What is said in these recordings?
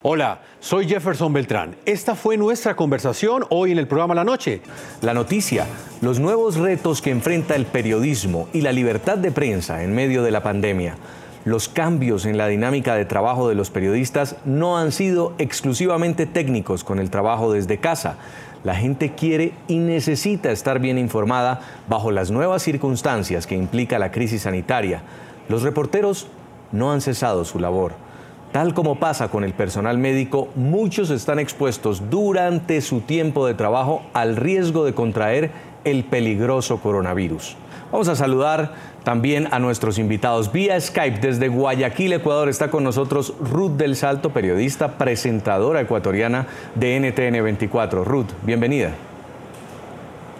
Hola, soy Jefferson Beltrán. Esta fue nuestra conversación hoy en el programa La Noche. La noticia, los nuevos retos que enfrenta el periodismo y la libertad de prensa en medio de la pandemia. Los cambios en la dinámica de trabajo de los periodistas no han sido exclusivamente técnicos con el trabajo desde casa. La gente quiere y necesita estar bien informada bajo las nuevas circunstancias que implica la crisis sanitaria. Los reporteros no han cesado su labor. Tal como pasa con el personal médico, muchos están expuestos durante su tiempo de trabajo al riesgo de contraer el peligroso coronavirus. Vamos a saludar también a nuestros invitados vía Skype desde Guayaquil, Ecuador. Está con nosotros Ruth del Salto, periodista, presentadora ecuatoriana de NTN 24. Ruth, bienvenida.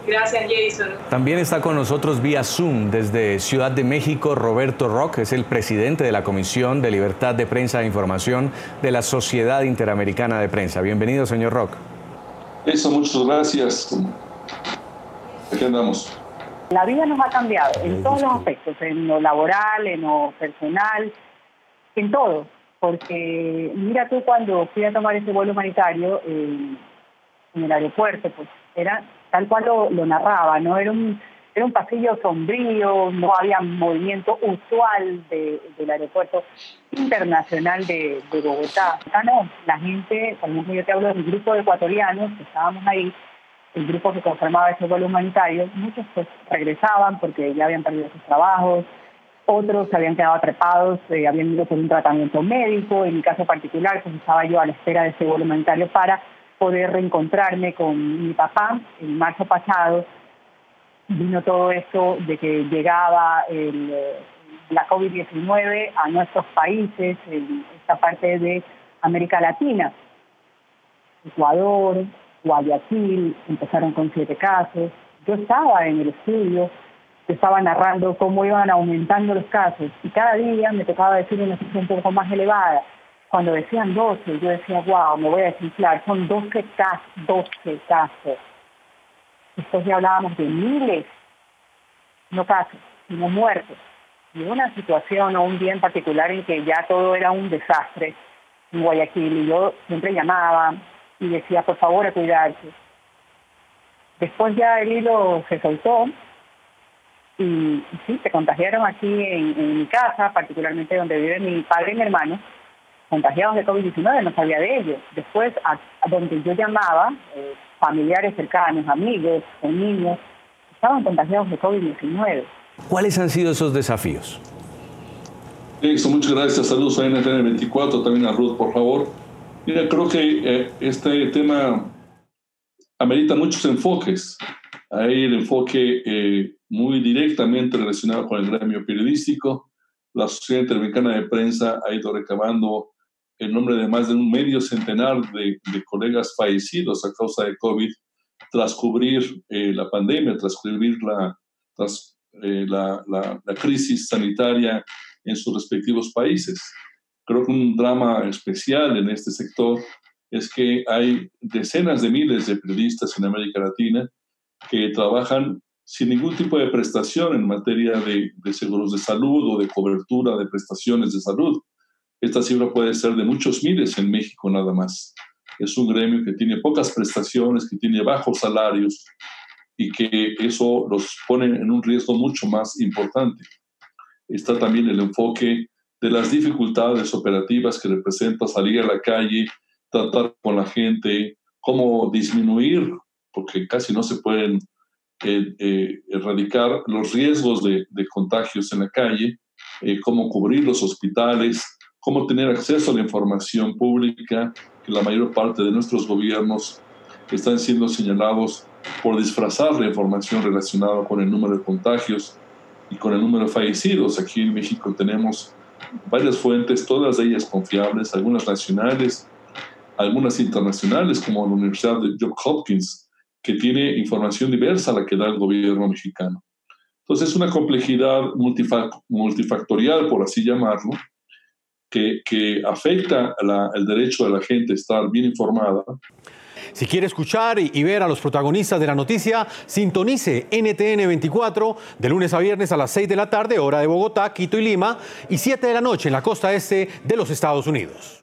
Gracias, Jason. También está con nosotros vía Zoom desde Ciudad de México Roberto Rock, es el presidente de la Comisión de Libertad de Prensa e Información de la Sociedad Interamericana de Prensa. Bienvenido, señor Rock. Eso, muchas gracias. Aquí andamos. La vida nos ha cambiado en todos los aspectos, en lo laboral, en lo personal, en todo. Porque mira tú cuando fui a tomar ese vuelo humanitario eh, en el aeropuerto, pues era tal cual lo, narraba, ¿no? Era un, era un pasillo sombrío, no había movimiento usual del aeropuerto internacional de, Bogotá. Acá no, la gente, por yo te hablo del grupo de ecuatorianos que estábamos ahí, el grupo que conformaba ese vuelo humanitario, muchos pues regresaban porque ya habían perdido sus trabajos, otros se habían quedado atrapados, eh, habían ido por un tratamiento médico, en mi caso particular, pues estaba yo a la espera de ese vuelo humanitario para poder reencontrarme con mi papá en marzo pasado. Vino todo esto de que llegaba eh, la COVID-19 a nuestros países, en esta parte de América Latina. Ecuador, Guayaquil, empezaron con siete casos. Yo estaba en el estudio, estaba narrando cómo iban aumentando los casos y cada día me tocaba decir una cifra un poco más elevada cuando decían 12, yo decía, wow, me voy a desinflar, son 12 casos, 12 casos. Después ya hablábamos de miles, no casos, sino muertos. Y una situación o un día en particular en que ya todo era un desastre en Guayaquil y yo siempre llamaba y decía, por favor, a cuidarse. Después ya el hilo se soltó y, sí, se contagiaron aquí en, en mi casa, particularmente donde vive mi padre y mi hermano, contagiados de COVID-19, no sabía de ellos. Después, a, donde yo llamaba, eh, familiares cercanos, amigos, niños, estaban contagiados de COVID-19. ¿Cuáles han sido esos desafíos? Listo, muchas gracias. Saludos a NTN24, también a Ruth, por favor. Mira, creo que eh, este tema amerita muchos enfoques. Hay el enfoque eh, muy directamente relacionado con el gremio periodístico. La Sociedad Interamericana de Prensa ha ido recabando el nombre de más de un medio centenar de, colegas fallecidos a causa de COVID tras cubrir eh, la pandemia, tras cubrir eh, la, la, crisis sanitaria en sus respectivos países. Creo que un drama especial en este sector es que hay decenas de miles de periodistas en América Latina que trabajan sin ningún tipo de prestación en materia de seguros de salud o de cobertura de prestaciones de salud. Esta cifra puede ser de muchos miles en México nada más. Es un gremio que tiene pocas prestaciones, que tiene bajos salarios y que eso los pone en un riesgo mucho más importante. Está también el enfoque de las dificultades operativas que representa salir a la calle, tratar con la gente, cómo disminuir, porque casi no se pueden eh, eh, erradicar los riesgos de, contagios en la calle, eh, cómo cubrir los hospitales, cómo tener acceso a la información pública, que la mayor parte de nuestros gobiernos están siendo señalados por disfrazar la información relacionada con el número de contagios y con el número de fallecidos. Aquí en México tenemos varias fuentes, todas ellas confiables, algunas nacionales, algunas internacionales, como la Universidad de Johns Hopkins, que tiene información diversa la que da el gobierno mexicano. Entonces es una complejidad multifactorial, por así llamarlo, que, afecta el derecho de la gente a estar bien informada. Si quiere escuchar y, ver a los protagonistas de la noticia, sintonice NTN 24 de lunes a viernes a las 6 de la tarde, hora de Bogotá, Quito y Lima, y 7 de la noche en la costa este de los Estados Unidos.